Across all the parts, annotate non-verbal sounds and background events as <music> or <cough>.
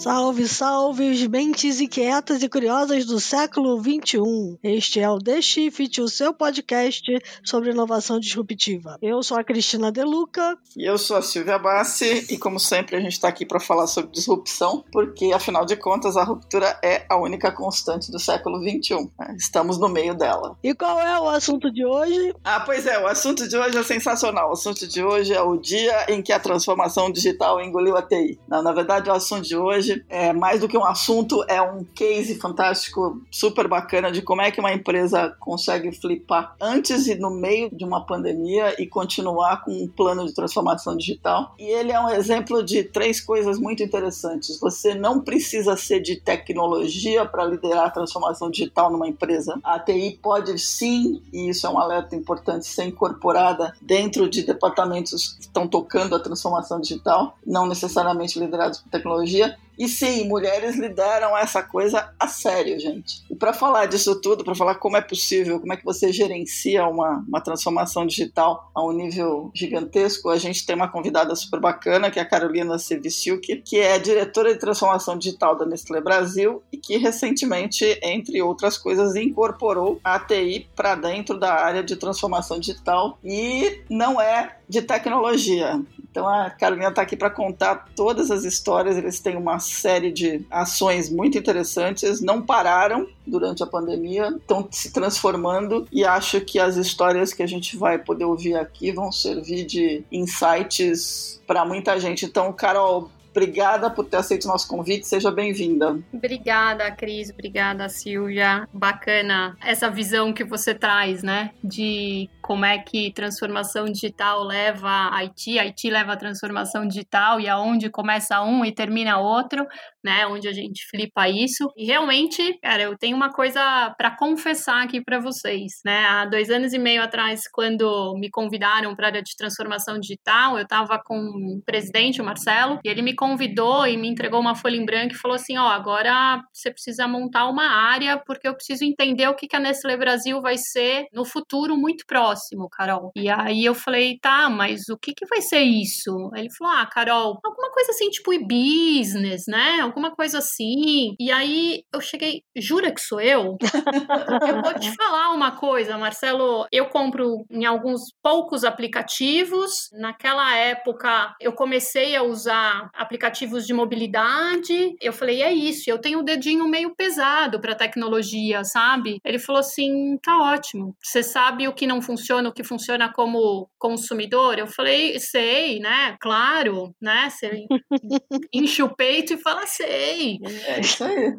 Salve, salve, mentes inquietas e curiosas do século XXI. Este é o The Shift, o seu podcast sobre inovação disruptiva. Eu sou a Cristina Deluca. E eu sou a Silvia Bassi. E como sempre, a gente está aqui para falar sobre disrupção, porque afinal de contas a ruptura é a única constante do século XXI. Né? Estamos no meio dela. E qual é o assunto de hoje? Ah, pois é, o assunto de hoje é sensacional. O assunto de hoje é o dia em que a transformação digital engoliu a TI. Não, na verdade, o assunto de hoje hoje é mais do que um assunto, é um case fantástico, super bacana de como é que uma empresa consegue flipar antes e no meio de uma pandemia e continuar com um plano de transformação digital. E ele é um exemplo de três coisas muito interessantes. Você não precisa ser de tecnologia para liderar a transformação digital numa empresa. A TI pode sim, e isso é um alerta importante, ser incorporada dentro de departamentos que estão tocando a transformação digital, não necessariamente liderados por tecnologia. E sim, mulheres lideram essa coisa a sério, gente. E para falar disso tudo, para falar como é possível, como é que você gerencia uma, uma transformação digital a um nível gigantesco, a gente tem uma convidada super bacana, que é a Carolina Seviciuk, que é diretora de transformação digital da Nestlé Brasil e que recentemente, entre outras coisas, incorporou a TI para dentro da área de transformação digital e não é de tecnologia. Então a Carolina está aqui para contar todas as histórias. Eles têm uma série de ações muito interessantes, não pararam durante a pandemia, estão se transformando e acho que as histórias que a gente vai poder ouvir aqui vão servir de insights para muita gente. Então, Carol, Obrigada por ter aceito o nosso convite, seja bem-vinda. Obrigada, Cris, obrigada, Silvia. Bacana essa visão que você traz, né? De como é que transformação digital leva a IT, a IT leva a transformação digital e aonde começa um e termina outro, né? Onde a gente flipa isso. E realmente, cara, eu tenho uma coisa para confessar aqui para vocês, né? Há dois anos e meio atrás, quando me convidaram para a área de transformação digital, eu estava com o presidente, o Marcelo, e ele me convidou e me entregou uma folha em branco e falou assim: ó, agora você precisa montar uma área porque eu preciso entender o que, que a Nestlé Brasil vai ser no futuro muito próximo, Carol. E aí eu falei: tá, mas o que, que vai ser isso? Ele falou: ah, Carol, alguma coisa assim, tipo e-business, né? Alguma coisa assim. E aí eu cheguei: jura que sou eu? <laughs> eu vou te falar uma coisa, Marcelo. Eu compro em alguns poucos aplicativos. Naquela época eu comecei a usar aplicativos de mobilidade. Eu falei, é isso, eu tenho o um dedinho meio pesado para tecnologia, sabe? Ele falou assim, tá ótimo. Você sabe o que não funciona, o que funciona como consumidor? Eu falei, sei, né? Claro, né? Você <laughs> enche o peito e fala, sei. É isso aí.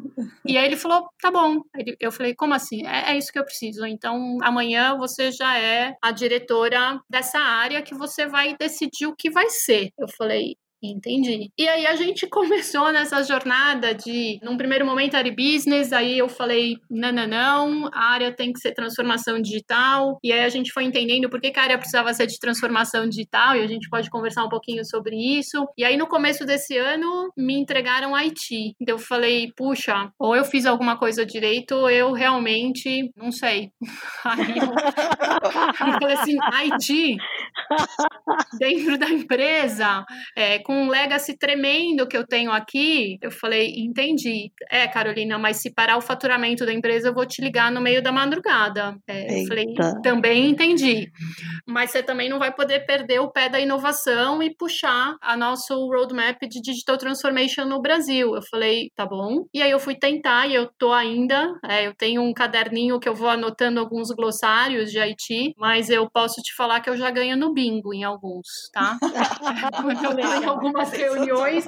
E aí ele falou, tá bom. Eu falei, como assim? É, é isso que eu preciso. Então, amanhã você já é a diretora dessa área que você vai decidir o que vai ser. Eu falei, Entendi. E aí a gente <laughs> começou nessa jornada de, num primeiro momento era business, aí eu falei, não, não, não, a área tem que ser transformação digital. E aí a gente foi entendendo por que, a área precisava ser de transformação digital, e a gente pode conversar um pouquinho sobre isso. E aí no começo desse ano me entregaram IT. Então eu falei, puxa, ou eu fiz alguma coisa direito, ou eu realmente não sei. <laughs> Aí eu, <laughs> eu falei assim, IT <laughs> dentro da empresa, é, com um legacy tremendo que eu tenho aqui. Eu falei, entendi. É, Carolina, mas se parar o faturamento da empresa, eu vou te ligar no meio da madrugada. É, eu falei, também entendi. Mas você também não vai poder perder o pé da inovação e puxar a nosso roadmap de digital transformation no Brasil. Eu falei, tá bom. E aí eu fui tentar e eu tô ainda. É, eu tenho um caderninho que eu vou anotando alguns glossários de IT, mas eu posso te falar que eu já ganho no bingo em alguns, tá? <laughs> Porque eu tenho algumas reuniões,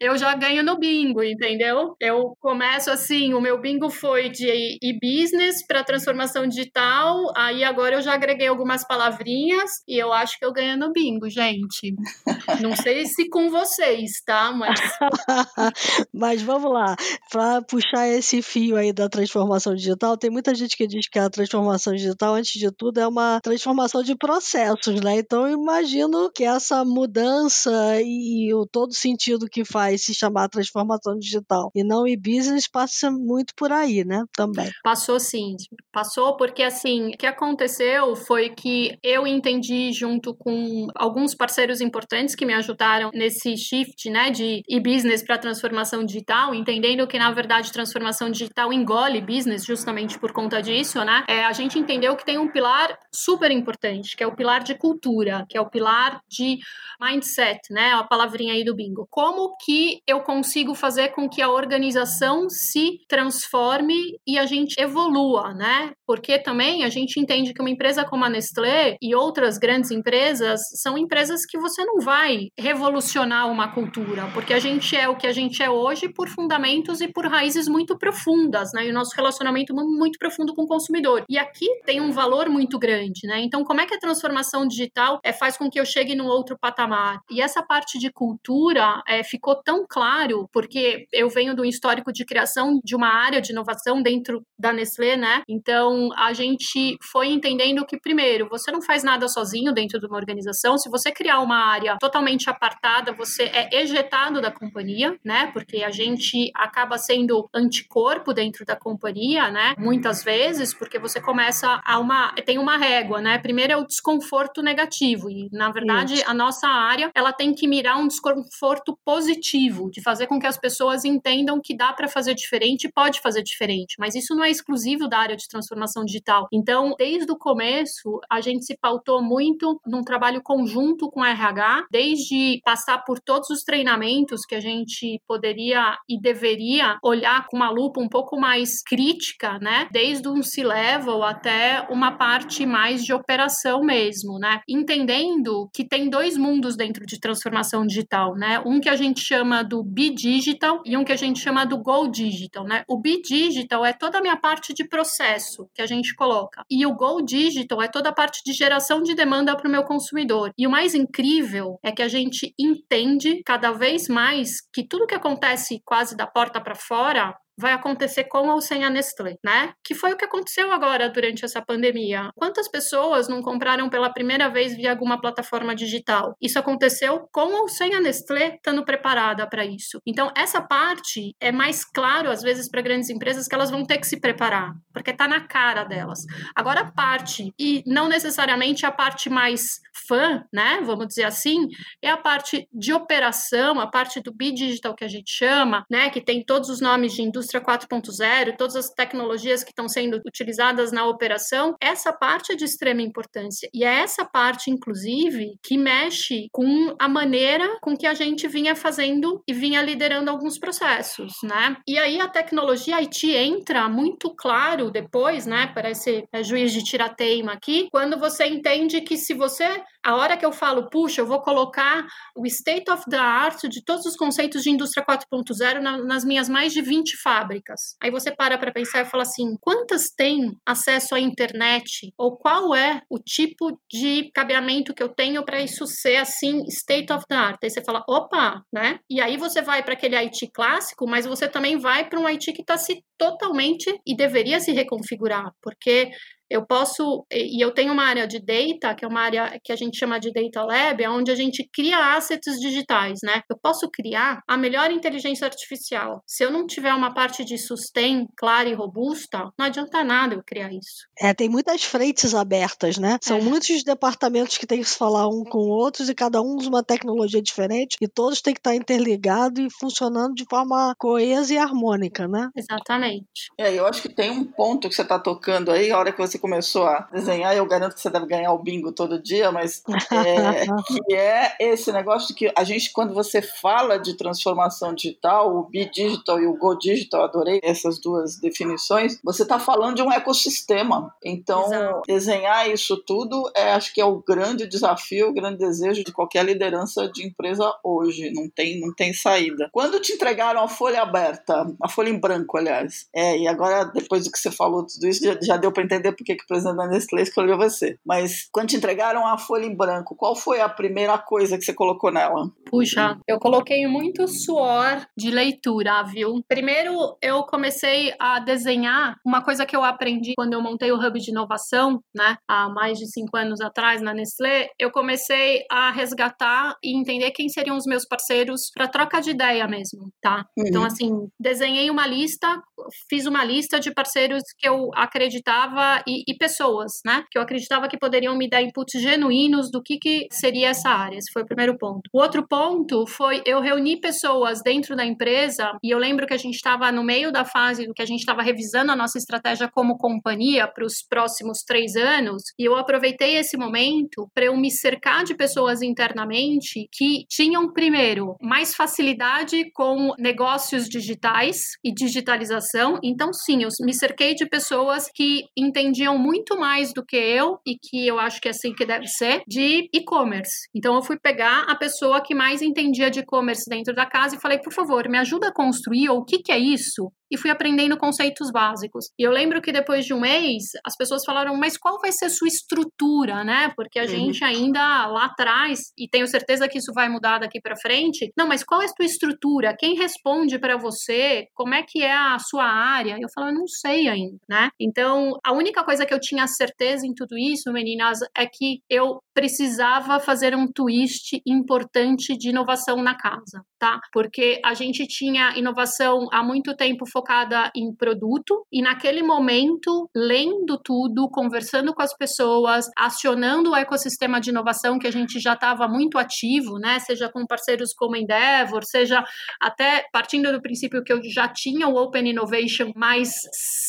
eu já ganho no bingo, entendeu? Eu começo assim, o meu bingo foi de e-business para transformação digital, aí agora eu já agreguei algumas palavrinhas e eu acho que eu ganho no bingo, gente. <laughs> Não sei se com vocês, tá? Mas <laughs> Mas vamos lá, para puxar esse fio aí da transformação digital, tem muita gente que diz que a transformação digital, antes de tudo, é uma transformação de processos, né? Então eu imagino que essa mudança e, e o todo sentido que faz se chamar transformação digital e não e-business passa muito por aí, né? Também. Passou sim, passou porque assim, o que aconteceu foi que eu entendi junto com alguns parceiros importantes que me ajudaram nesse shift, né, de e-business para transformação digital, entendendo que na verdade transformação digital engole business justamente por conta disso, né? É, a gente entendeu que tem um pilar super importante, que é o pilar de cultura, que é o pilar de mindset, né? A palavrinha aí do bingo. Como que eu consigo fazer com que a organização se transforme e a gente evolua, né? Porque também a gente entende que uma empresa como a Nestlé e outras grandes empresas são empresas que você não vai revolucionar uma cultura, porque a gente é o que a gente é hoje por fundamentos e por raízes muito profundas, né? E o nosso relacionamento muito profundo com o consumidor. E aqui tem um valor muito grande, né? Então, como é que a transformação digital é, faz com que eu chegue num outro patamar? E essa parte de cultura é, ficou tão claro, porque eu venho do histórico de criação de uma área de inovação dentro da Nestlé, né? Então, a gente foi entendendo que, primeiro, você não faz nada sozinho dentro de uma organização. Se você criar uma área totalmente apartada, você é ejetado da companhia, né? Porque a gente acaba sendo anticorpo dentro da companhia, né? Muitas vezes, porque você começa a uma. tem uma régua, né? Primeiro é o desconforto negativo. E, na verdade, Isso. a nossa área ela tem que mirar um desconforto positivo, de fazer com que as pessoas entendam que dá para fazer diferente, pode fazer diferente. Mas isso não é exclusivo da área de transformação digital. Então, desde o começo, a gente se pautou muito num trabalho conjunto com a RH, desde passar por todos os treinamentos que a gente poderia e deveria olhar com uma lupa um pouco mais crítica, né? Desde um C-level até uma parte mais de operação mesmo, né? Entendendo que tem dois mundos dentro de transformação digital, né? Um que a gente chama do B-Digital e um que a gente chama do Go Digital, né? O B-Digital é toda a minha parte de processo que a gente coloca. E o Go Digital é toda a parte de geração de demanda para o meu consumidor. E o mais incrível é que a gente entende cada vez mais que tudo que acontece quase da porta para fora vai acontecer com ou sem a Nestlé, né? Que foi o que aconteceu agora durante essa pandemia. Quantas pessoas não compraram pela primeira vez via alguma plataforma digital? Isso aconteceu com ou sem a Nestlé estando preparada para isso. Então, essa parte é mais claro às vezes para grandes empresas que elas vão ter que se preparar, porque está na cara delas. Agora a parte e não necessariamente a parte mais fã, né? Vamos dizer assim, é a parte de operação, a parte do B-digital que a gente chama, né, que tem todos os nomes de indústria indústria 4.0, todas as tecnologias que estão sendo utilizadas na operação, essa parte é de extrema importância. E é essa parte, inclusive, que mexe com a maneira com que a gente vinha fazendo e vinha liderando alguns processos, né? E aí a tecnologia IT entra muito claro depois, né? Parece é, juiz de tirateima aqui, quando você entende que se você, a hora que eu falo, puxa, eu vou colocar o state of the art de todos os conceitos de indústria 4.0 na, nas minhas mais de 20 fábricas. Aí você para para pensar e fala assim: quantas têm acesso à internet? Ou qual é o tipo de cabeamento que eu tenho para isso ser assim, state of the art? Aí você fala: opa, né? E aí você vai para aquele IT clássico, mas você também vai para um IT que está se totalmente e deveria se reconfigurar, porque eu posso, e eu tenho uma área de data, que é uma área que a gente chama de data lab, onde a gente cria assets digitais, né? Eu posso criar a melhor inteligência artificial. Se eu não tiver uma parte de sustain clara e robusta, não adianta nada eu criar isso. É, tem muitas frentes abertas, né? São é. muitos departamentos que têm que se falar um com outros e cada um usa uma tecnologia diferente e todos têm que estar interligados e funcionando de forma coesa e harmônica, né? Exatamente. É, eu acho que tem um ponto que você está tocando aí, a hora que você você começou a desenhar, eu garanto que você deve ganhar o bingo todo dia, mas é, <laughs> que é esse negócio de que a gente, quando você fala de transformação digital, o B-Digital e o Go-Digital, adorei essas duas definições, você está falando de um ecossistema. Então, Exato. desenhar isso tudo, é, acho que é o grande desafio, o grande desejo de qualquer liderança de empresa hoje. Não tem, não tem saída. Quando te entregaram a folha aberta, a folha em branco, aliás, é, e agora, depois do que você falou tudo isso, já, já deu para entender que o presidente da Nestlé escolheu você. Mas quando te entregaram a folha em branco, qual foi a primeira coisa que você colocou nela? Puxa, eu coloquei muito suor de leitura, viu? Primeiro, eu comecei a desenhar uma coisa que eu aprendi quando eu montei o Hub de Inovação, né? Há mais de cinco anos atrás na Nestlé. Eu comecei a resgatar e entender quem seriam os meus parceiros para troca de ideia mesmo, tá? Uhum. Então, assim, desenhei uma lista, fiz uma lista de parceiros que eu acreditava e, e pessoas, né? Que eu acreditava que poderiam me dar inputs genuínos do que, que seria essa área. Esse foi o primeiro ponto. O outro ponto foi eu reuni pessoas dentro da empresa e eu lembro que a gente estava no meio da fase do que a gente estava revisando a nossa estratégia como companhia para os próximos três anos e eu aproveitei esse momento para eu me cercar de pessoas internamente que tinham primeiro mais facilidade com negócios digitais e digitalização. Então sim, eu me cerquei de pessoas que entendiam muito mais do que eu e que eu acho que é assim que deve ser de e-commerce. Então eu fui pegar a pessoa que mais entendia de e-commerce dentro da casa e falei, por favor, me ajuda a construir, ou o que, que é isso? E fui aprendendo conceitos básicos. E eu lembro que depois de um mês, as pessoas falaram, mas qual vai ser a sua estrutura, né? Porque a uhum. gente ainda lá atrás, e tenho certeza que isso vai mudar daqui para frente, não, mas qual é a sua estrutura? Quem responde para você? Como é que é a sua área? Eu falo, eu não sei ainda, né? Então, a única coisa que eu tinha certeza em tudo isso, meninas, é que eu precisava fazer um twist importante de inovação na casa, tá? Porque a gente tinha inovação há muito tempo focada em produto e naquele momento, lendo tudo, conversando com as pessoas, acionando o ecossistema de inovação que a gente já estava muito ativo, né? Seja com parceiros como Endeavor, seja até partindo do princípio que eu já tinha o Open Innovation mais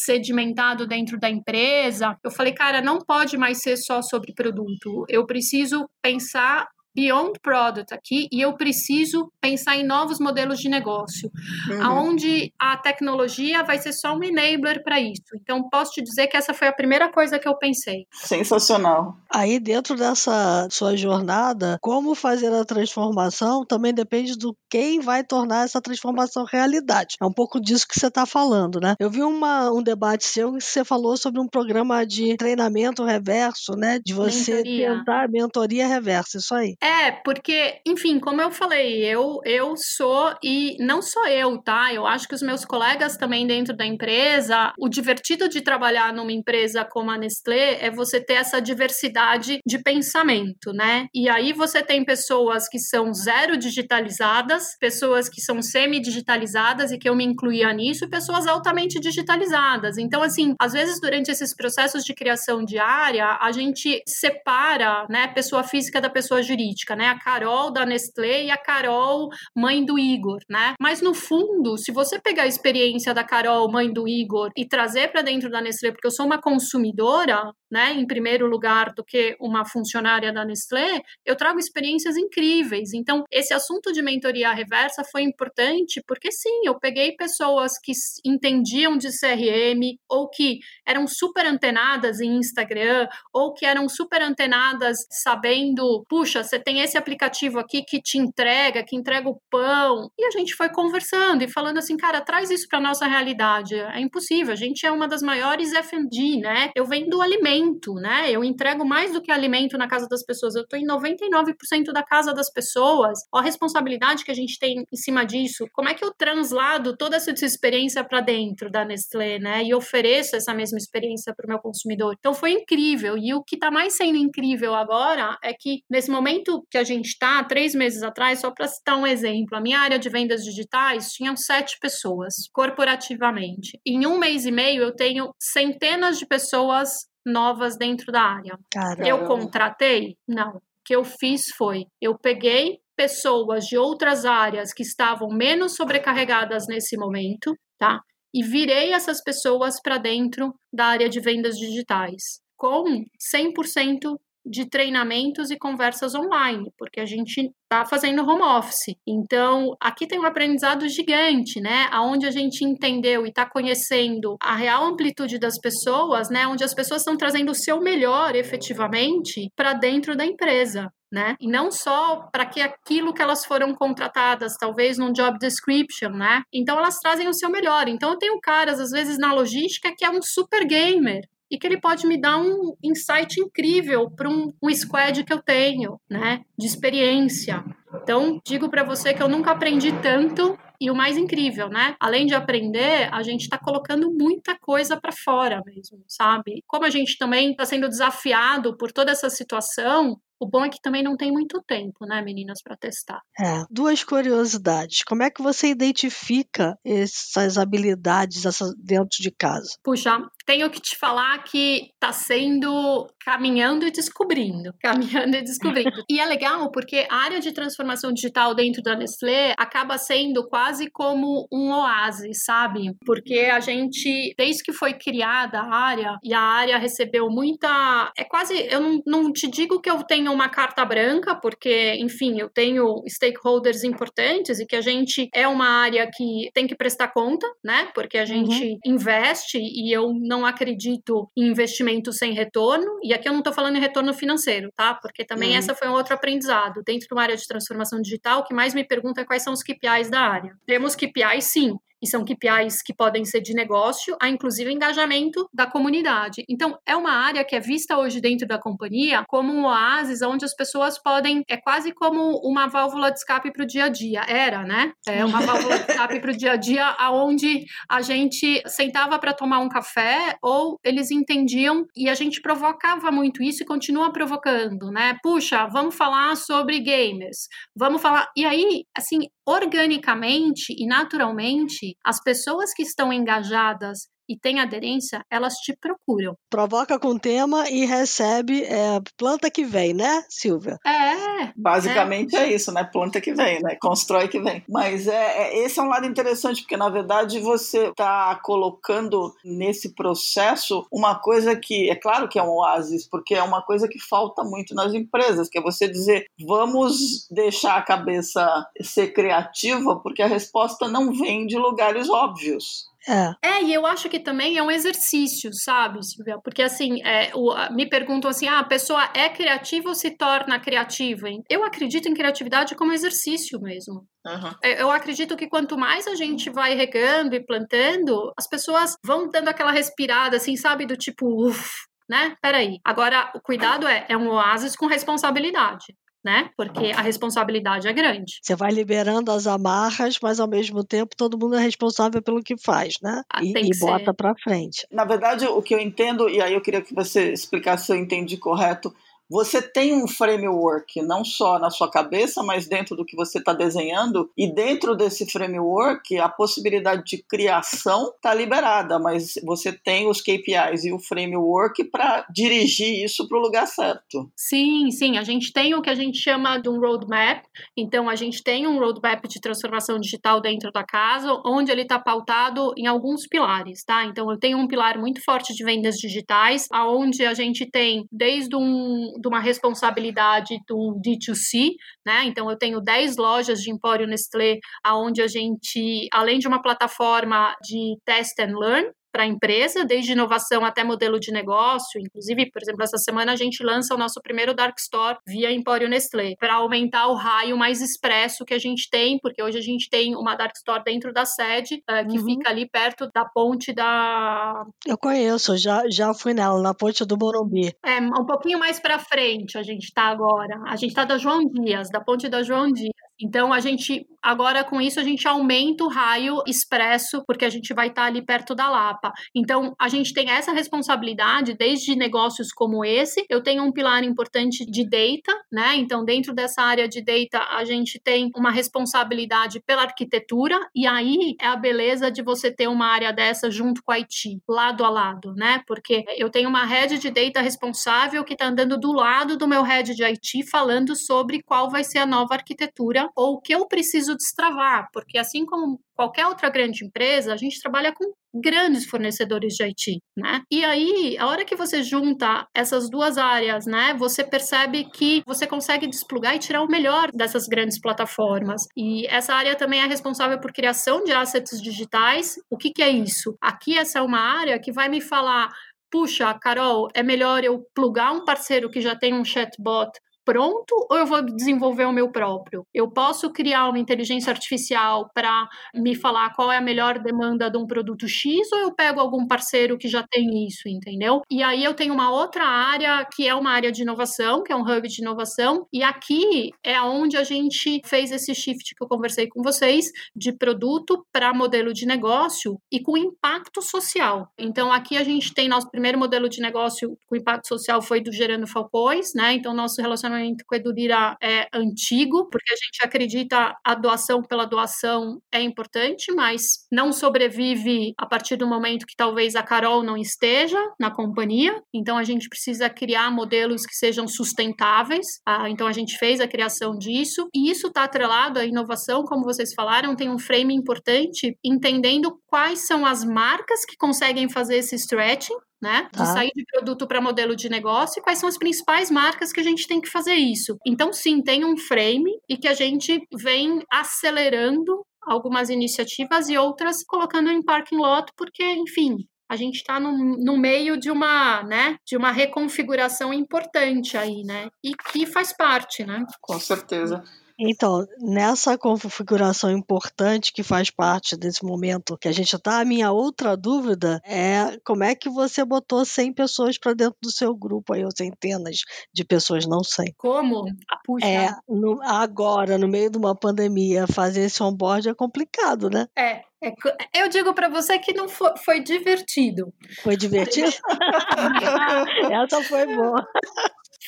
sedimentado dentro da empresa. Eu falei, cara, não pode mais ser só sobre produto. Eu preciso pensar beyond product aqui e eu preciso pensar em novos modelos de negócio, uhum. aonde a tecnologia vai ser só um enabler para isso. Então posso te dizer que essa foi a primeira coisa que eu pensei. Sensacional. Aí dentro dessa sua jornada, como fazer a transformação também depende do quem vai tornar essa transformação realidade. É um pouco disso que você está falando, né? Eu vi uma, um debate seu que você falou sobre um programa de treinamento reverso, né? De você mentoria. tentar mentoria reversa, isso aí. É, porque, enfim, como eu falei, eu, eu sou, e não só eu, tá? Eu acho que os meus colegas também dentro da empresa, o divertido de trabalhar numa empresa como a Nestlé é você ter essa diversidade de pensamento, né? E aí você tem pessoas que são zero digitalizadas, pessoas que são semi-digitalizadas e que eu me incluía nisso, e pessoas altamente digitalizadas. Então, assim, às vezes durante esses processos de criação diária, a gente separa, né, pessoa física da pessoa jurídica política, né? A Carol da Nestlé e a Carol, mãe do Igor, né? Mas no fundo, se você pegar a experiência da Carol, mãe do Igor, e trazer para dentro da Nestlé, porque eu sou uma consumidora, né, em primeiro lugar do que uma funcionária da Nestlé, eu trago experiências incríveis. Então, esse assunto de mentoria reversa foi importante porque sim, eu peguei pessoas que entendiam de CRM ou que eram super antenadas em Instagram ou que eram super antenadas sabendo, puxa, você tem esse aplicativo aqui que te entrega, que entrega o pão. E a gente foi conversando e falando assim, cara, traz isso para nossa realidade. É impossível, a gente é uma das maiores FMD, né? Eu vendo alimento, né? Eu entrego mais do que alimento na casa das pessoas. Eu tô em 99% da casa das pessoas. Ó, a responsabilidade que a gente tem em cima disso. Como é que eu translado toda essa experiência para dentro da Nestlé, né? E ofereço essa mesma experiência para o meu consumidor. Então foi incrível. E o que está mais sendo incrível agora é que nesse momento que a gente está, três meses atrás, só para citar um exemplo, a minha área de vendas digitais tinham sete pessoas corporativamente. Em um mês e meio, eu tenho centenas de pessoas novas dentro da área. Caramba. Eu contratei? Não. O que eu fiz foi, eu peguei pessoas de outras áreas que estavam menos sobrecarregadas nesse momento, tá? E virei essas pessoas para dentro da área de vendas digitais, com 100% de treinamentos e conversas online, porque a gente está fazendo home office. Então, aqui tem um aprendizado gigante, né? Onde a gente entendeu e está conhecendo a real amplitude das pessoas, né? Onde as pessoas estão trazendo o seu melhor efetivamente para dentro da empresa. Né? E não só para que aquilo que elas foram contratadas, talvez num job description, né? Então elas trazem o seu melhor. Então eu tenho caras às vezes na logística que é um super gamer, e que ele pode me dar um insight incrível para um, um squad que eu tenho, né, de experiência. Então, digo para você que eu nunca aprendi tanto e o mais incrível, né? Além de aprender, a gente está colocando muita coisa para fora mesmo, sabe? Como a gente também está sendo desafiado por toda essa situação, o bom é que também não tem muito tempo, né, meninas, para testar. É. Duas curiosidades. Como é que você identifica essas habilidades dentro de casa? Puxa, tenho que te falar que está sendo caminhando e descobrindo, <laughs> caminhando e descobrindo. e é legal porque a área de transformação digital dentro da Nestlé acaba sendo quase como um oásis, sabe? Porque a gente, desde que foi criada a área e a área recebeu muita, é quase, eu não, não te digo que eu tenho tenho uma carta branca, porque, enfim, eu tenho stakeholders importantes e que a gente é uma área que tem que prestar conta, né? Porque a gente uhum. investe e eu não acredito em investimento sem retorno. E aqui eu não estou falando em retorno financeiro, tá? Porque também uhum. essa foi um outro aprendizado. Dentro de uma área de transformação digital, o que mais me pergunta é quais são os KPIs da área. Temos KPIs, sim, e são KPIs que podem ser de negócio, a inclusive engajamento da comunidade. Então, é uma área que é vista hoje dentro da companhia como um oásis onde as pessoas podem, é quase como uma válvula de escape para o dia a dia. Era, né? É uma válvula de escape para o dia a dia, aonde a gente sentava para tomar um café ou eles entendiam e a gente provocava muito isso e continua provocando, né? Puxa, vamos falar sobre gamers, vamos falar. E aí, assim, organicamente e naturalmente, as pessoas que estão engajadas e tem aderência, elas te procuram. Provoca com tema e recebe é, planta que vem, né, Silvia? É. Basicamente é. é. isso, né? Planta que vem, né? Constrói que vem. Mas é, é esse é um lado interessante, porque na verdade você está colocando nesse processo uma coisa que, é claro que é um oásis, porque é uma coisa que falta muito nas empresas, que é você dizer, vamos deixar a cabeça ser criativa, porque a resposta não vem de lugares óbvios. É. é, e eu acho que também é um exercício, sabe, Silvia? Porque assim, é, o, me perguntam assim: ah, a pessoa é criativa ou se torna criativa? Eu acredito em criatividade como exercício mesmo. Uhum. Eu acredito que quanto mais a gente vai regando e plantando, as pessoas vão dando aquela respirada, assim, sabe, do tipo, uff, né? Peraí. Agora, o cuidado é, é um oásis com responsabilidade né? Porque a responsabilidade é grande. Você vai liberando as amarras, mas ao mesmo tempo todo mundo é responsável pelo que faz, né? Ah, e, e bota para frente. Na verdade, o que eu entendo, e aí eu queria que você explicasse se eu entendi correto, você tem um framework, não só na sua cabeça, mas dentro do que você está desenhando, e dentro desse framework, a possibilidade de criação está liberada, mas você tem os KPIs e o framework para dirigir isso para o lugar certo. Sim, sim, a gente tem o que a gente chama de um roadmap, então a gente tem um roadmap de transformação digital dentro da casa, onde ele está pautado em alguns pilares, tá? Então eu tenho um pilar muito forte de vendas digitais, aonde a gente tem desde um de uma responsabilidade do D2C, né? Então eu tenho 10 lojas de Empório Nestlé, aonde a gente, além de uma plataforma de test and learn, para a empresa, desde inovação até modelo de negócio. Inclusive, por exemplo, essa semana a gente lança o nosso primeiro Dark Store via Empório Nestlé, para aumentar o raio mais expresso que a gente tem, porque hoje a gente tem uma Dark Store dentro da sede, uh, que uhum. fica ali perto da ponte da. Eu conheço, já, já fui nela, na ponte do Morumbi. É, um pouquinho mais para frente a gente está agora. A gente está da João Dias, da ponte da João Dias. Então a gente agora com isso a gente aumenta o raio expresso porque a gente vai estar ali perto da Lapa. Então a gente tem essa responsabilidade desde negócios como esse. Eu tenho um pilar importante de data, né? Então dentro dessa área de data a gente tem uma responsabilidade pela arquitetura e aí é a beleza de você ter uma área dessa junto com a IT, lado a lado, né? Porque eu tenho uma head de data responsável que está andando do lado do meu head de IT falando sobre qual vai ser a nova arquitetura ou o que eu preciso destravar, porque assim como qualquer outra grande empresa, a gente trabalha com grandes fornecedores de IT, né? E aí, a hora que você junta essas duas áreas, né, você percebe que você consegue desplugar e tirar o melhor dessas grandes plataformas. E essa área também é responsável por criação de assets digitais. O que, que é isso? Aqui essa é uma área que vai me falar puxa, Carol, é melhor eu plugar um parceiro que já tem um chatbot pronto ou eu vou desenvolver o meu próprio? Eu posso criar uma inteligência artificial para me falar qual é a melhor demanda de um produto X ou eu pego algum parceiro que já tem isso, entendeu? E aí eu tenho uma outra área que é uma área de inovação, que é um hub de inovação, e aqui é onde a gente fez esse shift que eu conversei com vocês de produto para modelo de negócio e com impacto social. Então aqui a gente tem nosso primeiro modelo de negócio com impacto social foi do Gerando Falcões, né? Então nosso relacionamento com a Edulira é antigo, porque a gente acredita a doação pela doação é importante, mas não sobrevive a partir do momento que talvez a Carol não esteja na companhia. Então a gente precisa criar modelos que sejam sustentáveis. Ah, então a gente fez a criação disso e isso está atrelado à inovação, como vocês falaram, tem um frame importante, entendendo quais são as marcas que conseguem fazer esse stretching né? De tá. sair de produto para modelo de negócio e quais são as principais marcas que a gente tem que fazer isso. Então, sim, tem um frame e que a gente vem acelerando algumas iniciativas e outras colocando em parking lot, porque, enfim, a gente está no, no, meio de uma, né, de uma reconfiguração importante aí, né? E que faz parte, né? Com certeza. Então, nessa configuração importante que faz parte desse momento que a gente está, a minha outra dúvida é como é que você botou 100 pessoas para dentro do seu grupo aí, ou centenas de pessoas, não sei. Como? Ah, puxa. É, no, agora, no meio de uma pandemia, fazer esse onboard é complicado, né? É, é, eu digo para você que não foi, foi divertido. Foi divertido? <laughs> Essa foi boa.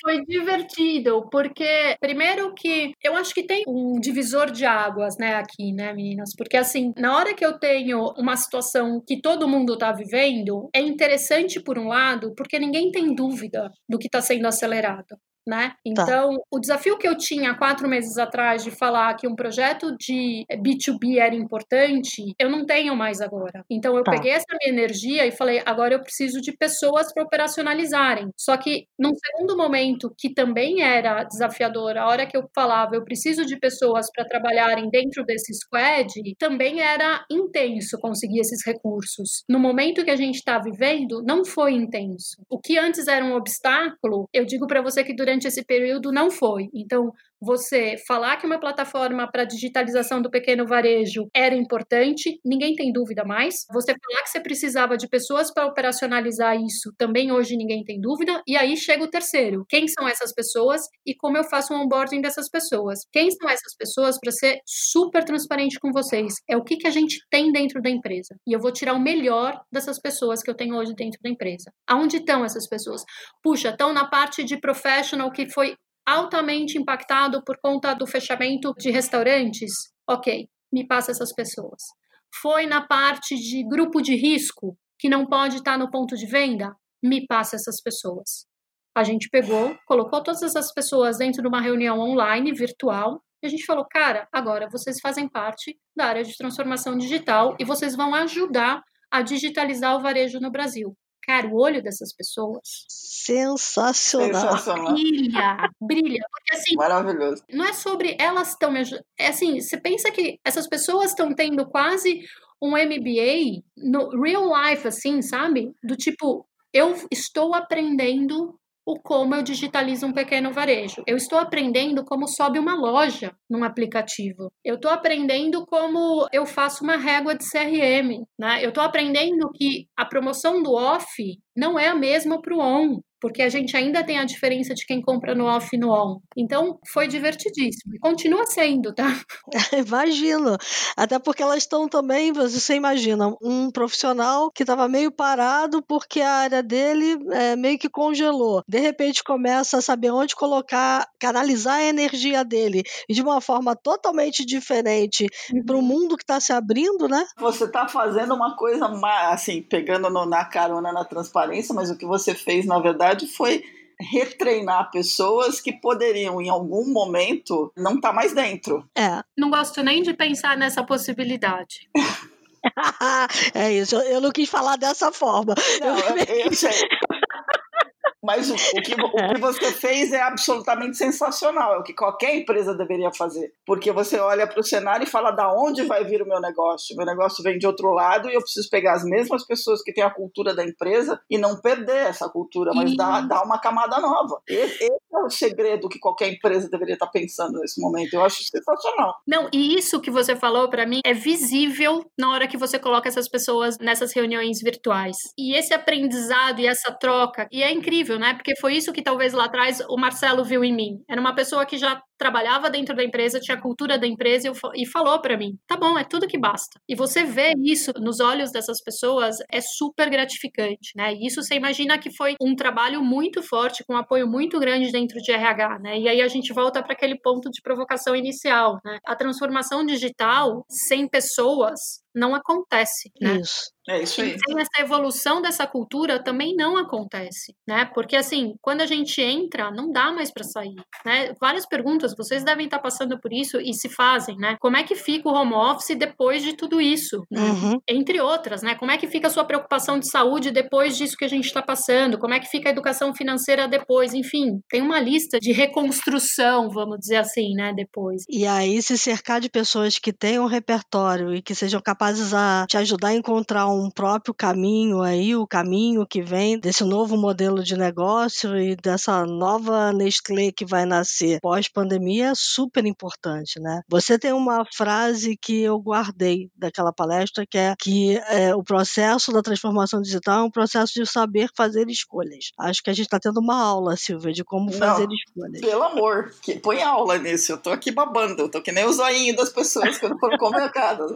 Foi divertido, porque primeiro que eu acho que tem um divisor de águas, né, aqui, né, meninas? Porque assim, na hora que eu tenho uma situação que todo mundo tá vivendo, é interessante por um lado, porque ninguém tem dúvida do que está sendo acelerado né? Tá. Então, tá. o desafio que eu tinha quatro meses atrás de falar que um projeto de B2B era importante, eu não tenho mais agora. Então, eu tá. peguei essa minha energia e falei, agora eu preciso de pessoas para operacionalizarem. Só que, num segundo momento, que também era desafiador, a hora que eu falava, eu preciso de pessoas para trabalharem dentro desse squad, também era intenso conseguir esses recursos. No momento que a gente está vivendo, não foi intenso. O que antes era um obstáculo, eu digo para você que durante durante esse período não foi. Então, você falar que uma plataforma para digitalização do pequeno varejo era importante, ninguém tem dúvida mais. Você falar que você precisava de pessoas para operacionalizar isso, também hoje ninguém tem dúvida. E aí chega o terceiro: quem são essas pessoas e como eu faço um onboarding dessas pessoas? Quem são essas pessoas para ser super transparente com vocês? É o que, que a gente tem dentro da empresa. E eu vou tirar o melhor dessas pessoas que eu tenho hoje dentro da empresa. Aonde estão essas pessoas? Puxa, estão na parte de professional que foi altamente impactado por conta do fechamento de restaurantes? Ok, me passa essas pessoas. Foi na parte de grupo de risco, que não pode estar no ponto de venda? Me passa essas pessoas. A gente pegou, colocou todas essas pessoas dentro de uma reunião online, virtual, e a gente falou, cara, agora vocês fazem parte da área de transformação digital e vocês vão ajudar a digitalizar o varejo no Brasil. Cara, o olho dessas pessoas. Sensacional. Sensacional. Brilha, brilha. Porque assim. Maravilhoso. Não é sobre elas estão me ajudando. É assim, você pensa que essas pessoas estão tendo quase um MBA no real life, assim, sabe? Do tipo, eu estou aprendendo o como eu digitalizo um pequeno varejo. Eu estou aprendendo como sobe uma loja num aplicativo. Eu estou aprendendo como eu faço uma régua de CRM, né? Eu estou aprendendo que a promoção do off não é a mesma para o on porque a gente ainda tem a diferença de quem compra no off e no on. Então, foi divertidíssimo. E continua sendo, tá? <laughs> Imagino. Até porque elas estão também, você imagina, um profissional que estava meio parado porque a área dele é, meio que congelou. De repente começa a saber onde colocar, canalizar a energia dele e de uma forma totalmente diferente uhum. para o mundo que está se abrindo, né? Você está fazendo uma coisa, assim, pegando no, na carona na transparência, mas o que você fez, na verdade, verdade, foi retreinar pessoas que poderiam, em algum momento, não estar tá mais dentro. É. Não gosto nem de pensar nessa possibilidade. <laughs> é isso, eu não quis falar dessa forma. Não, eu, eu sei. Mas o, o, que, o que você fez é absolutamente sensacional, é o que qualquer empresa deveria fazer. Porque você olha para o cenário e fala da onde vai vir o meu negócio. Meu negócio vem de outro lado e eu preciso pegar as mesmas pessoas que têm a cultura da empresa e não perder essa cultura, mas dar, dar uma camada nova. Esse, esse é o segredo que qualquer empresa deveria estar pensando nesse momento. Eu acho sensacional. Não, e isso que você falou para mim é visível na hora que você coloca essas pessoas nessas reuniões virtuais. E esse aprendizado e essa troca, e é incrível, né? Porque foi isso que talvez lá atrás o Marcelo viu em mim. Era uma pessoa que já trabalhava dentro da empresa, tinha a cultura da empresa e falou para mim: tá bom, é tudo que basta. E você vê isso nos olhos dessas pessoas é super gratificante, né? E isso você imagina que foi um trabalho muito forte, com um apoio muito grande dentro de RH, né? E aí a gente volta para aquele ponto de provocação inicial, né? A transformação digital sem pessoas não acontece, né? Isso. É isso aí. E sem essa evolução dessa cultura também não acontece, né? Porque assim, quando a gente entra, não dá mais para sair, né? Várias perguntas, vocês devem estar passando por isso e se fazem, né? Como é que fica o home office depois de tudo isso? Né? Uhum. Entre outras, né? Como é que fica a sua preocupação de saúde depois disso que a gente está passando? Como é que fica a educação financeira depois? Enfim, tem uma lista de reconstrução, vamos dizer assim, né? Depois. E aí, se cercar de pessoas que tenham repertório e que sejam capazes a te ajudar a encontrar um um próprio caminho aí, o caminho que vem desse novo modelo de negócio e dessa nova Nestlé que vai nascer pós-pandemia é super importante, né? Você tem uma frase que eu guardei daquela palestra que é que é, o processo da transformação digital é um processo de saber fazer escolhas. Acho que a gente está tendo uma aula, Silvia, de como Não, fazer escolhas. Pelo amor, que põe aula nisso. Eu tô aqui babando, eu tô que nem o zoinho das pessoas quando foram convocadas.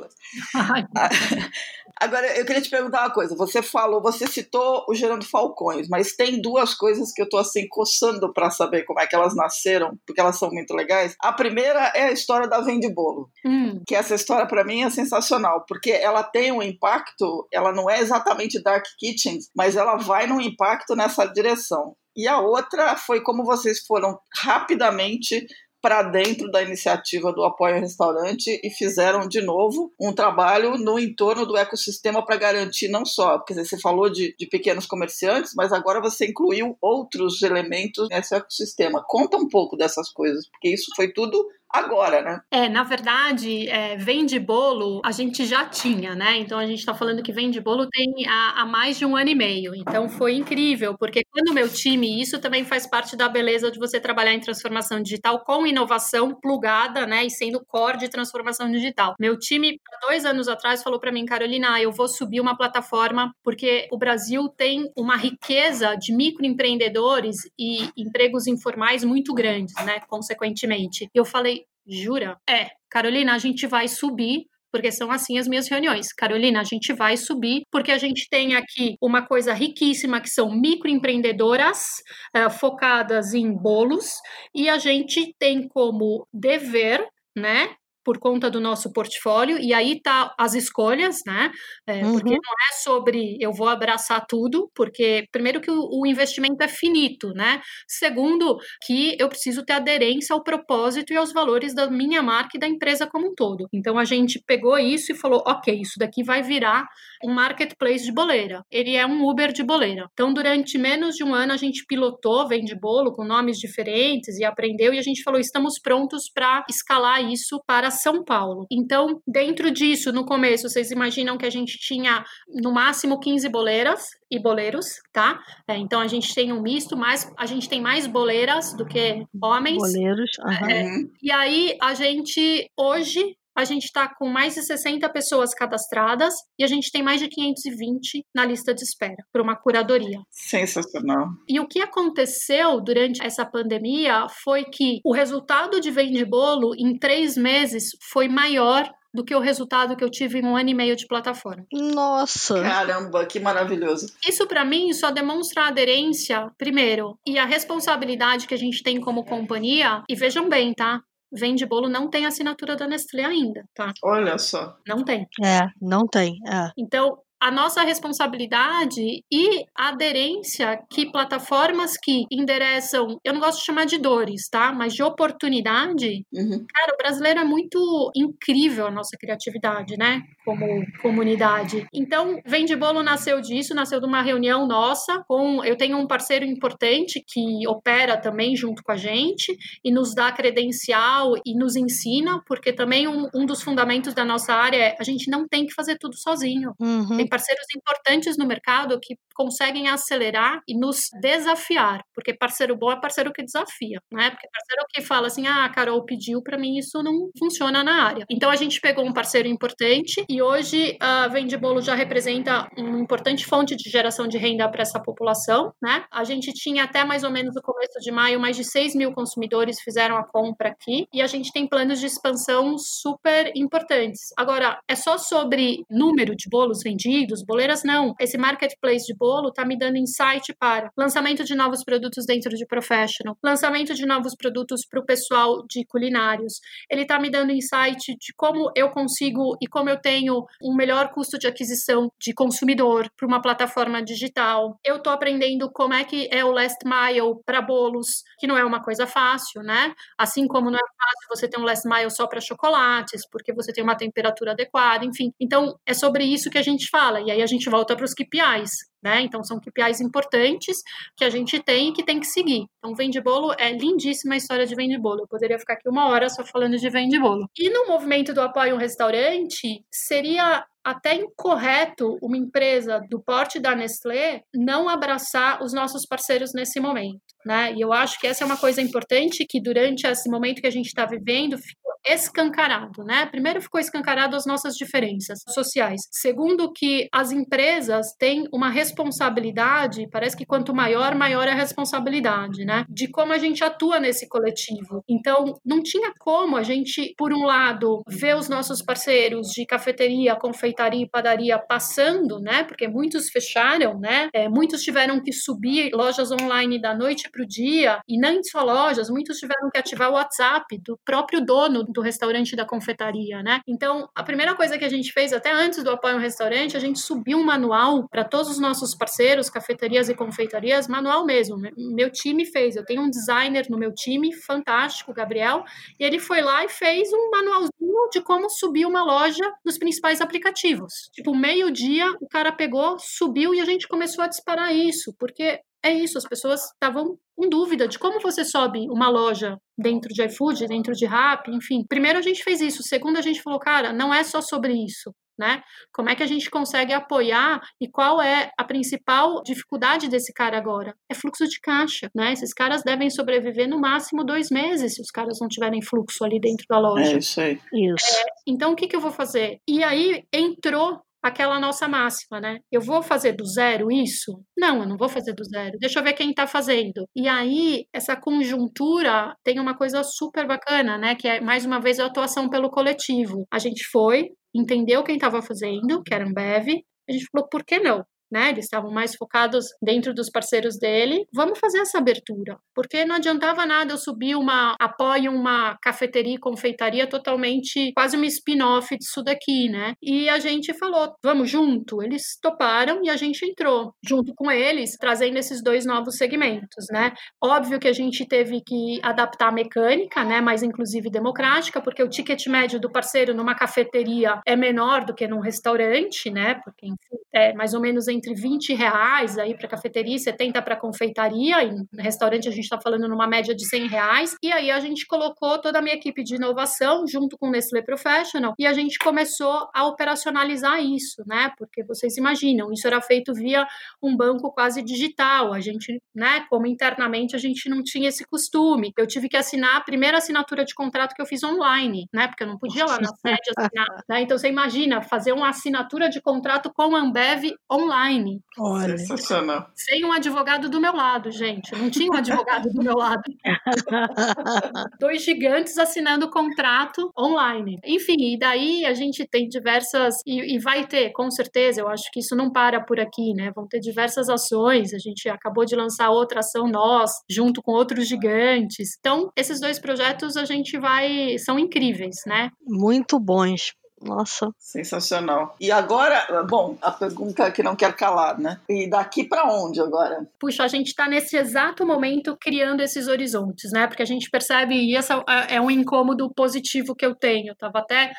<laughs> Agora, eu queria te perguntar uma coisa. Você falou, você citou o Gerando Falcões, mas tem duas coisas que eu tô assim coçando para saber como é que elas nasceram, porque elas são muito legais. A primeira é a história da Vende Bolo, hum. que essa história para mim é sensacional, porque ela tem um impacto, ela não é exatamente Dark Kitchens, mas ela vai num impacto nessa direção. E a outra foi como vocês foram rapidamente para dentro da iniciativa do Apoio Restaurante e fizeram de novo um trabalho no entorno do ecossistema para garantir não só, dizer, você falou de, de pequenos comerciantes, mas agora você incluiu outros elementos nesse ecossistema. Conta um pouco dessas coisas, porque isso foi tudo agora, né? É, na verdade, é, vende bolo a gente já tinha, né? Então a gente está falando que vende bolo tem há, mais de um ano e meio. Então foi incrível, porque quando o meu time, isso também faz parte da beleza de você trabalhar em transformação digital com inovação plugada, né? E sendo core de transformação digital. Meu time, dois anos atrás, falou para mim, Carolina, eu vou subir uma plataforma porque o Brasil tem uma riqueza de microempreendedores e empregos informais muito grandes, né? Consequentemente. Eu falei, Jura? É, Carolina, a gente vai subir porque são assim as minhas reuniões. Carolina, a gente vai subir, porque a gente tem aqui uma coisa riquíssima que são microempreendedoras uh, focadas em bolos, e a gente tem como dever, né, por conta do nosso portfólio, e aí tá as escolhas, né? É, uhum. Porque não é sobre eu vou abraçar tudo, porque primeiro que o, o, investimento é finito, né? Segundo, que eu preciso ter aderência ao propósito e aos valores da minha marca e da empresa como um todo. Então a gente pegou isso e falou: ok, isso daqui vai virar um marketplace de boleira. Ele é um Uber de boleira. Então, durante menos de um ano, a gente pilotou, vende bolo com nomes diferentes e aprendeu, e a gente falou: estamos prontos para escalar isso para São Paulo. Então, dentro disso, no começo, vocês imaginam que a gente tinha no máximo 15 boleiras e boleiros, tá? É, então a gente tem um misto, mas a gente tem mais boleiras do que homens. Boleiros, uhum. é, e aí a gente hoje a gente está com mais de 60 pessoas cadastradas e a gente tem mais de 520 na lista de espera para uma curadoria. Sensacional. E o que aconteceu durante essa pandemia foi que o resultado de vende bolo em três meses foi maior do que o resultado que eu tive em um ano e meio de plataforma. Nossa! Caramba, que maravilhoso. Isso para mim só demonstra a aderência, primeiro, e a responsabilidade que a gente tem como companhia. E vejam bem, tá? Vende Bolo não tem assinatura da Nestlé ainda, tá? Olha só. Não tem. É, não tem. É. Então, a nossa responsabilidade e a aderência que plataformas que endereçam, eu não gosto de chamar de dores, tá? Mas de oportunidade. Uhum. Cara, o brasileiro é muito incrível a nossa criatividade, né? Como comunidade. Então, Vende Bolo nasceu disso, nasceu de uma reunião nossa com eu tenho um parceiro importante que opera também junto com a gente e nos dá credencial e nos ensina, porque também um, um dos fundamentos da nossa área é a gente não tem que fazer tudo sozinho. Uhum. Tem parceiros importantes no mercado que conseguem acelerar e nos desafiar, porque parceiro bom é parceiro que desafia, né? Porque parceiro que fala assim, ah, a Carol pediu para mim, isso não funciona na área. Então a gente pegou um parceiro importante e hoje a Vende Bolo já representa uma importante fonte de geração de renda para essa população, né? A gente tinha até mais ou menos no começo de maio mais de 6 mil consumidores fizeram a compra aqui e a gente tem planos de expansão super importantes. Agora, é só sobre número de bolos vendidos, boleiras não. Esse marketplace de bolo está me dando insight para lançamento de novos produtos dentro de professional, lançamento de novos produtos para o pessoal de culinários. Ele está me dando insight de como eu consigo e como eu tenho um melhor custo de aquisição de consumidor para uma plataforma digital. Eu estou aprendendo como é que é o last mile para bolos, que não é uma coisa fácil, né? Assim como não é fácil você ter um last mile só para chocolates, porque você tem uma temperatura adequada, enfim. Então, é sobre isso que a gente fala. E aí a gente volta para os KPIs. Né? Então, são KPIs importantes que a gente tem e que tem que seguir. Então, Vende Bolo é lindíssima a história de Vende Bolo. Eu poderia ficar aqui uma hora só falando de Vende Bolo. E no movimento do apoio um restaurante, seria até incorreto uma empresa do porte da Nestlé não abraçar os nossos parceiros nesse momento, né? E eu acho que essa é uma coisa importante que durante esse momento que a gente está vivendo escancarado, né? Primeiro ficou escancarado as nossas diferenças sociais. Segundo que as empresas têm uma responsabilidade, parece que quanto maior, maior é a responsabilidade, né? De como a gente atua nesse coletivo. Então, não tinha como a gente, por um lado, ver os nossos parceiros de cafeteria, confeitaria e padaria passando, né? Porque muitos fecharam, né? É, muitos tiveram que subir lojas online da noite para o dia, e não só lojas, muitos tiveram que ativar o WhatsApp do próprio dono do restaurante da confeitaria, né? Então, a primeira coisa que a gente fez, até antes do apoio ao restaurante, a gente subiu um manual para todos os nossos parceiros, cafeterias e confeitarias, manual mesmo. Meu time fez. Eu tenho um designer no meu time, fantástico, Gabriel, e ele foi lá e fez um manualzinho de como subir uma loja nos principais aplicativos. Tipo, meio-dia, o cara pegou, subiu e a gente começou a disparar isso, porque é isso, as pessoas estavam com dúvida de como você sobe uma loja dentro de iFood, dentro de Rap, enfim. Primeiro a gente fez isso, segundo a gente falou, cara, não é só sobre isso. Né? Como é que a gente consegue apoiar e qual é a principal dificuldade desse cara agora? É fluxo de caixa, né? Esses caras devem sobreviver no máximo dois meses se os caras não tiverem fluxo ali dentro da loja. É isso aí. Isso. É, então o que, que eu vou fazer? E aí entrou aquela nossa máxima, né? Eu vou fazer do zero isso? Não, eu não vou fazer do zero. Deixa eu ver quem está fazendo. E aí, essa conjuntura tem uma coisa super bacana, né? Que é, mais uma vez, a atuação pelo coletivo. A gente foi, entendeu quem estava fazendo, que era Ambev, a gente falou, por que não? Né? Eles estavam mais focados dentro dos parceiros dele. Vamos fazer essa abertura, porque não adiantava nada eu subir uma apoio uma cafeteria, confeitaria totalmente quase uma spin-off disso daqui, né? E a gente falou, vamos junto. Eles toparam e a gente entrou junto com eles, trazendo esses dois novos segmentos, né? Óbvio que a gente teve que adaptar a mecânica, né? Mais inclusive democrática, porque o ticket médio do parceiro numa cafeteria é menor do que num restaurante, né? Porque enfim, é mais ou menos entre entre 20 reais aí para cafeteria e 70 para confeitaria. Em restaurante a gente está falando numa média de 100 reais. E aí a gente colocou toda a minha equipe de inovação junto com o Nestlé Professional e a gente começou a operacionalizar isso, né? Porque vocês imaginam, isso era feito via um banco quase digital. A gente, né, como internamente a gente não tinha esse costume. Eu tive que assinar a primeira assinatura de contrato que eu fiz online, né? Porque eu não podia lá na sede assinar. Né? Então você imagina fazer uma assinatura de contrato com a Ambev online online. Olha. Sensacional. Sem um advogado do meu lado, gente. Não tinha um advogado do meu lado. <laughs> Dois gigantes assinando contrato online. Enfim, e daí a gente tem diversas. E, e vai ter, com certeza, eu acho que isso não para por aqui, né? Vão ter diversas ações. A gente acabou de lançar outra ação nós, junto com outros gigantes. Então, esses dois projetos a gente vai. são incríveis, né? Muito bons Nossa. Sensacional. E agora, bom, a pergunta que não quer calar, né? E daqui para onde agora? Puxa, a gente está nesse exato momento criando esses horizontes, né? Porque a gente percebe, e essa é um incômodo positivo que eu tenho. Eu tava até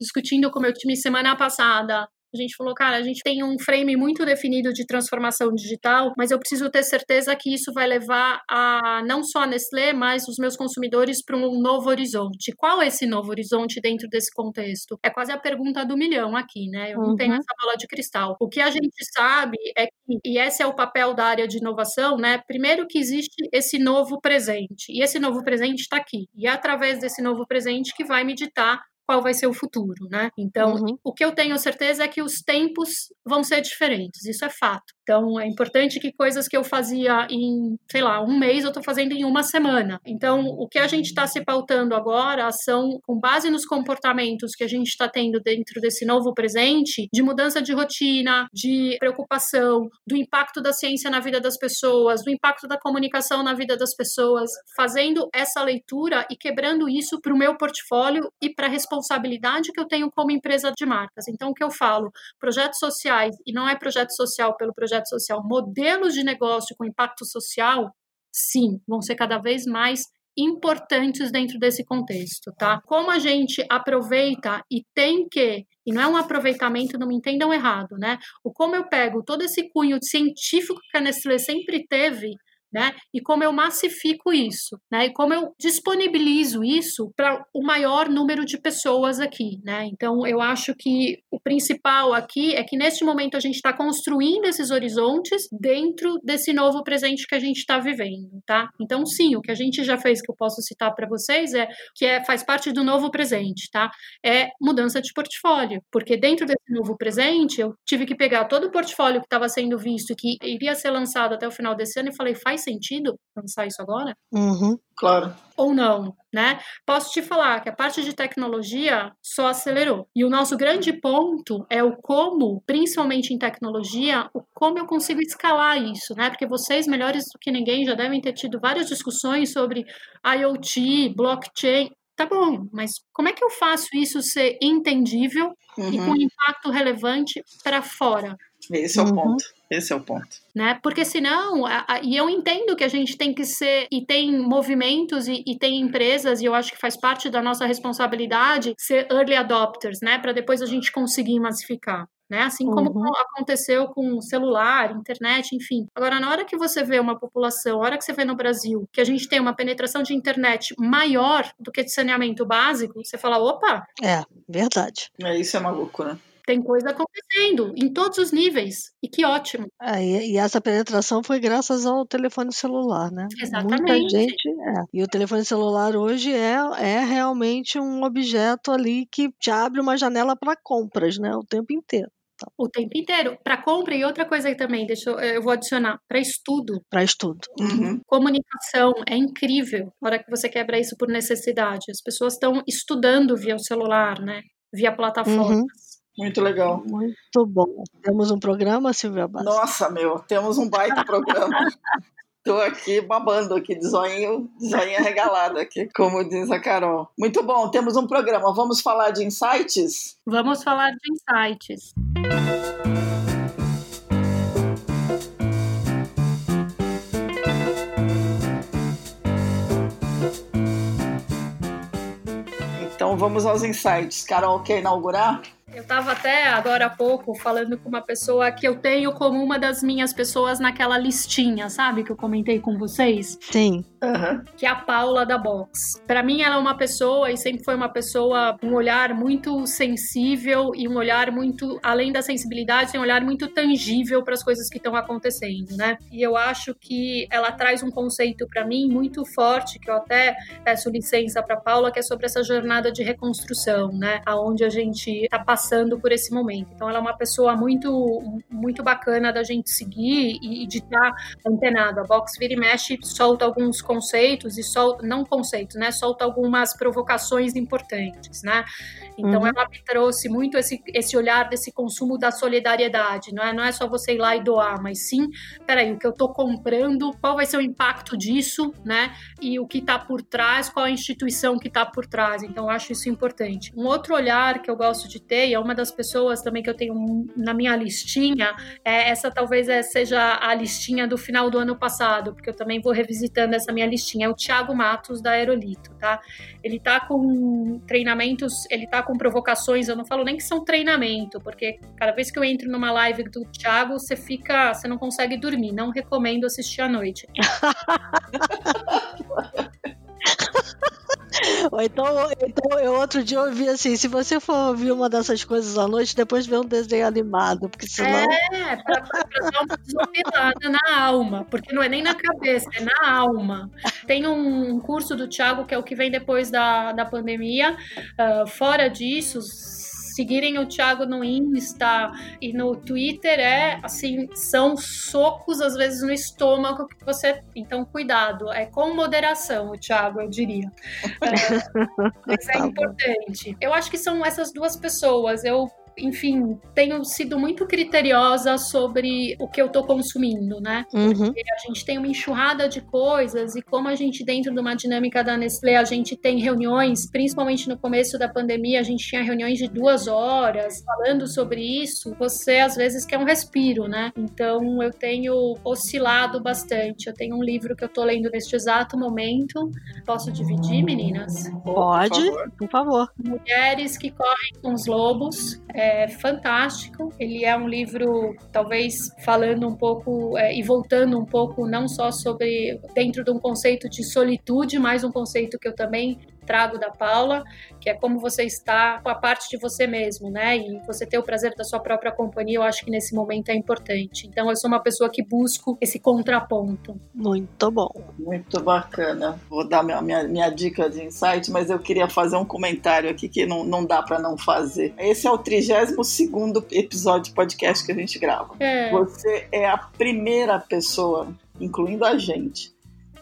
discutindo com o meu time semana passada a gente falou, cara, a gente tem um frame muito definido de transformação digital, mas eu preciso ter certeza que isso vai levar a não só a Nestlé, mas os meus consumidores para um novo horizonte. Qual é esse novo horizonte dentro desse contexto? É quase a pergunta do milhão aqui, né? Eu não uhum. tenho essa bola de cristal. O que a gente sabe é que, e esse é o papel da área de inovação, né? Primeiro que existe esse novo presente, e esse novo presente está aqui. E é através desse novo presente que vai meditar qual vai ser o futuro, né? Então, uhum. o que eu tenho certeza é que os tempos vão ser diferentes, isso é fato. Então, é importante que coisas que eu fazia em, sei lá, um mês, eu estou fazendo em uma semana. Então, o que a gente está se pautando agora são, com base nos comportamentos que a gente está tendo dentro desse novo presente, de mudança de rotina, de preocupação, do impacto da ciência na vida das pessoas, do impacto da comunicação na vida das pessoas, fazendo essa leitura e quebrando isso para o meu portfólio e para a responsabilidade que eu tenho como empresa de marcas. Então, o que eu falo, projetos sociais, e não é projeto social pelo projeto social, modelos de negócio com impacto social, sim, vão ser cada vez mais importantes dentro desse contexto, tá? Como a gente aproveita e tem que, e não é um aproveitamento, não me entendam errado, né? O como eu pego todo esse cunho científico que a Nestlé sempre teve né? E como eu massifico isso, né? E como eu disponibilizo isso para o maior número de pessoas aqui, né? Então eu acho que o principal aqui é que neste momento a gente está construindo esses horizontes dentro desse novo presente que a gente está vivendo, tá? Então sim, o que a gente já fez que eu posso citar para vocês é que é faz parte do novo presente, tá? É mudança de portfólio, porque dentro desse novo presente eu tive que pegar todo o portfólio que estava sendo visto e que iria ser lançado até o final desse ano e falei faz faz sentido lançar isso agora? Uhum. Claro. Ou não, né? Posso te falar que a parte de tecnologia só acelerou. E o nosso grande ponto é o como, principalmente em tecnologia, o como eu consigo escalar isso, né? Porque vocês, melhores do que ninguém, já devem ter tido várias discussões sobre IoT, blockchain. Tá bom, mas como é que eu faço isso ser entendível uhum. e com impacto relevante para fora? Esse é o uhum. ponto. Esse é o ponto. Né? Porque senão, a, a, e eu entendo que a gente tem que ser, e tem movimentos e, e, tem empresas, e eu acho que faz parte da nossa responsabilidade ser early adopters, né? Para depois a gente conseguir massificar. Né? Assim como uhum. aconteceu com celular, internet, enfim. Agora, na hora que você vê uma população, na hora que você vê no Brasil que a gente tem uma penetração de internet maior do que de saneamento básico, você fala, opa! É, verdade. É, isso é maluco, né? Tem coisa acontecendo em todos os níveis. E que ótimo. É, e, e, essa penetração foi graças ao telefone celular, né? Exatamente. Muita gente. É. E o telefone celular hoje é, é realmente um objeto ali que te abre uma janela para compras, né? O tempo inteiro. O tempo inteiro. Para compra e outra coisa aí também, deixa eu, eu vou adicionar, para estudo. Para estudo. Uhum. Comunicação é incrível na hora que você quebra isso por necessidade. As pessoas estão estudando via o celular, né? Via plataformas. Uhum. Muito legal. Muito bom. Temos um programa, Silvia Bastos? Nossa, meu, temos um baita programa. <laughs> Tô aqui babando aqui, de zoinho, de zoinho regalado aqui, como diz a Carol. Muito bom, temos um programa. Vamos falar de insights? Vamos falar de insights. Então vamos aos insights. Carol, quer inaugurar? Eu estava até agora há pouco falando com uma pessoa que eu tenho como uma das minhas pessoas naquela listinha, sabe? Que eu comentei com vocês. Sim. Uhum. Que é a Paula da Box. Para mim, ela é uma pessoa e sempre foi uma pessoa, um olhar muito sensível e um olhar muito, além da sensibilidade, tem um olhar muito tangível para as coisas que estão acontecendo, né? E eu acho que ela traz um conceito para mim muito forte, que eu até peço licença para Paula, que é sobre essa jornada de reconstrução, né? Aonde a gente está passando passando por esse momento. Então, ela é uma pessoa muito, muito bacana da gente seguir e, e de estar antenado. A Box vira e mexe, solta alguns conceitos e solta, não conceitos, né? Solta algumas provocações importantes, né? Então, uhum. ela me trouxe muito esse, esse olhar desse consumo da solidariedade, não é? Não é só você ir lá e doar, mas sim, peraí, o que eu estou comprando, qual vai ser o impacto disso, né? E o que está por trás, qual a instituição que está por trás. Então, eu acho isso importante. Um outro olhar que eu gosto de ter, é uma das pessoas também que eu tenho na minha listinha, é essa talvez é, seja a listinha do final do ano passado, porque eu também vou revisitando essa minha listinha, é o Thiago Matos da Aerolito, tá? Ele tá com treinamentos, ele tá com provocações, eu não falo nem que são treinamento, porque cada vez que eu entro numa live do Thiago, você fica, você não consegue dormir. Não recomendo assistir à noite. <laughs> <laughs> Ou então, então, eu outro dia eu ouvi assim: se você for ouvir uma dessas coisas à noite, depois vê um desenho animado, porque senão. É, pra, pra dar uma desopilada na alma, porque não é nem na cabeça, é na alma. Tem um curso do Thiago que é o que vem depois da, da pandemia. Uh, fora disso, seguirem o Thiago no Insta e no Twitter é assim, são socos às vezes no estômago que você. Então, cuidado, é com moderação o Thiago, eu diria. <laughs> É, mas é tá importante. Eu acho que são essas duas pessoas. Eu enfim, tenho sido muito criteriosa sobre o que eu tô consumindo, né? Uhum. Porque a gente tem uma enxurrada de coisas e como a gente, dentro de uma dinâmica da Nestlé, a gente tem reuniões, principalmente no começo da pandemia, a gente tinha reuniões de duas horas falando sobre isso, você às vezes quer um respiro, né? Então eu tenho oscilado bastante. Eu tenho um livro que eu tô lendo neste exato momento. Posso dividir, meninas? Pode, por favor. Por favor. Mulheres que correm com os lobos. É, é fantástico. Ele é um livro, talvez falando um pouco é, e voltando um pouco, não só sobre dentro de um conceito de solitude, mas um conceito que eu também trago da Paula, que é como você está com a parte de você mesmo, né? E você ter o prazer da sua própria companhia, eu acho que nesse momento é importante. Então, eu sou uma pessoa que busco esse contraponto. Muito bom. Muito bacana. Vou dar minha, minha, minha dica de insight, mas eu queria fazer um comentário aqui que não, não dá para não fazer. Esse é o 32 episódio de podcast que a gente grava. É. Você é a primeira pessoa, incluindo a gente,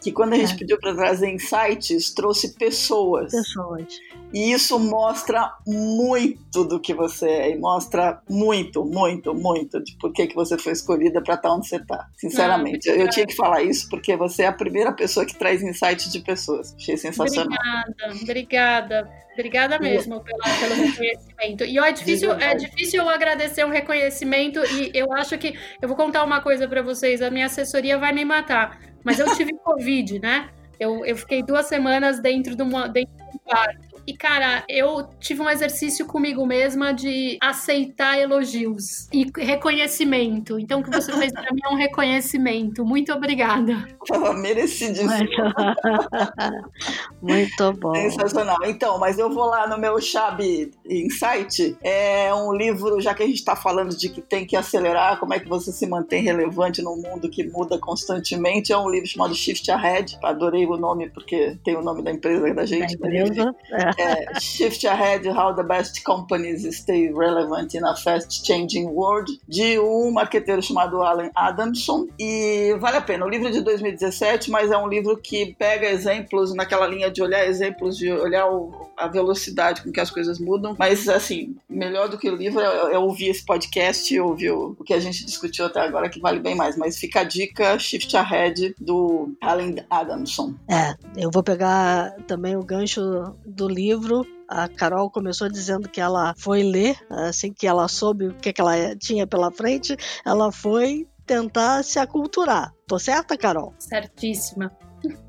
que quando a gente é. pediu para trazer insights, trouxe pessoas. Pessoas. E isso mostra muito do que você é, e mostra muito, muito, muito de por que, que você foi escolhida para estar onde você está. Sinceramente, eu, eu tinha que falar isso porque você é a primeira pessoa que traz insights de pessoas. Achei sensacional. Obrigada, obrigada. Obrigada mesmo pela, pelo reconhecimento. E ó, é difícil, é difícil eu agradecer um reconhecimento e eu acho que eu vou contar uma coisa para vocês. A minha assessoria vai me matar, mas eu tive covid, né? Eu, eu fiquei duas semanas dentro de, uma, dentro de um quarto. E, cara, eu tive um exercício comigo mesma de aceitar elogios e reconhecimento. Então, o que você fez para mim é um reconhecimento. Muito obrigada. Tava merecidíssimo. <laughs> Muito bom. Sensacional. Então, mas eu vou lá no meu Chab Insight. É um livro, já que a gente está falando de que tem que acelerar, como é que você se mantém relevante num mundo que muda constantemente. É um livro chamado Shift Ahead. Adorei o nome porque tem o nome da empresa da gente. Da empresa. É é, Shift Ahead, How the Best Companies Stay Relevant in a Fast Changing World, de um marqueteiro chamado Alan Adamson. E vale a pena. O livro é de 2017, mas é um livro que pega exemplos naquela linha de olhar exemplos, de olhar o, a velocidade com que as coisas mudam. Mas, assim, melhor do que o livro é, é ouvir esse podcast ouvir o, o que a gente discutiu até agora, que vale bem mais. Mas fica a dica: Shift Ahead, do Alan Adamson. É, eu vou pegar também o gancho do livro livro. A Carol começou dizendo que ela foi ler, assim que ela soube o que, que ela tinha pela frente, ela foi tentar se aculturar. Tô certa, Carol? Certíssima.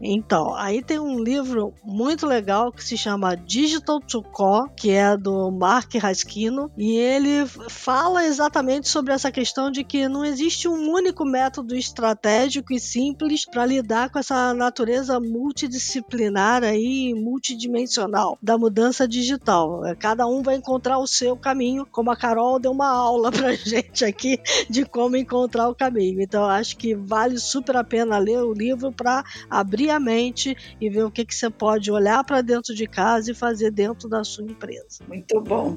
Então, aí tem um livro muito legal que se chama Digital to Core, que é do Mark Rasquino, e ele fala exatamente sobre essa questão de que não existe um único método estratégico e simples para lidar com essa natureza multidisciplinar aí, multidimensional da mudança digital. Cada um vai encontrar o seu caminho, como a Carol deu uma aula <laughs> pra gente aqui de como encontrar o caminho. Então, acho que vale super a pena ler o livro para abrir a mente e ver o que, que você pode olhar para dentro de casa e fazer dentro da sua empresa. Muito bom.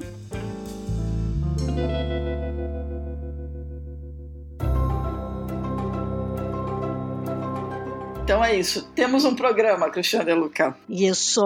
Então é isso. Temos um programa, Cristiane Luca. Isso.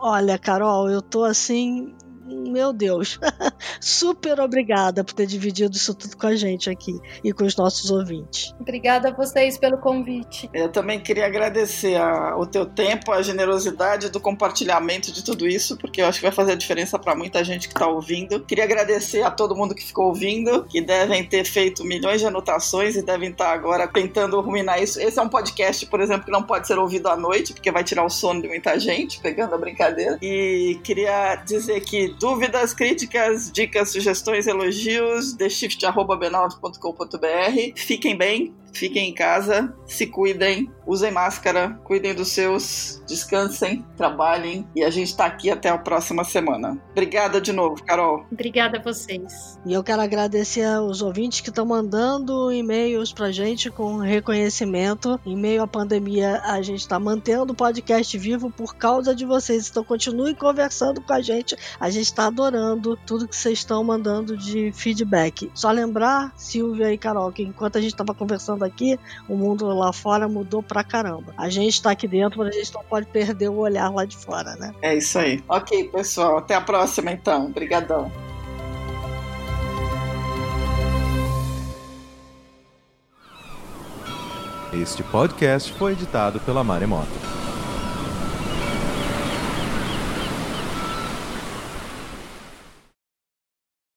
Olha, Carol, eu tô assim meu Deus, <laughs> super obrigada por ter dividido isso tudo com a gente aqui e com os nossos ouvintes. Obrigada a vocês pelo convite. Eu também queria agradecer a, o teu tempo, a generosidade do compartilhamento de tudo isso, porque eu acho que vai fazer a diferença para muita gente que está ouvindo. Queria agradecer a todo mundo que ficou ouvindo, que devem ter feito milhões de anotações e devem estar tá agora tentando ruminar isso. Esse é um podcast, por exemplo, que não pode ser ouvido à noite, porque vai tirar o sono de muita gente, pegando a brincadeira. E queria dizer que Dúvidas, críticas, dicas, sugestões, elogios, theshift.b9.com.br. Fiquem bem, fiquem em casa, se cuidem, usem máscara, cuidem dos seus, descansem, trabalhem e a gente está aqui até a próxima semana. Obrigada de novo, Carol. Obrigada a vocês. E eu quero agradecer aos ouvintes que estão mandando e-mails pra gente com reconhecimento. Em meio à pandemia, a gente está mantendo o podcast vivo por causa de vocês. Então continue conversando com a gente. A gente está adorando tudo que vocês estão mandando de feedback. Só lembrar, Silvia e Carol, que enquanto a gente estava conversando aqui, o mundo lá fora mudou pra caramba. A gente está aqui dentro, mas a gente não pode perder o olhar lá de fora, né? É isso aí. Ok, pessoal. Até a próxima, então. Obrigadão. Este podcast foi editado pela Maremoto.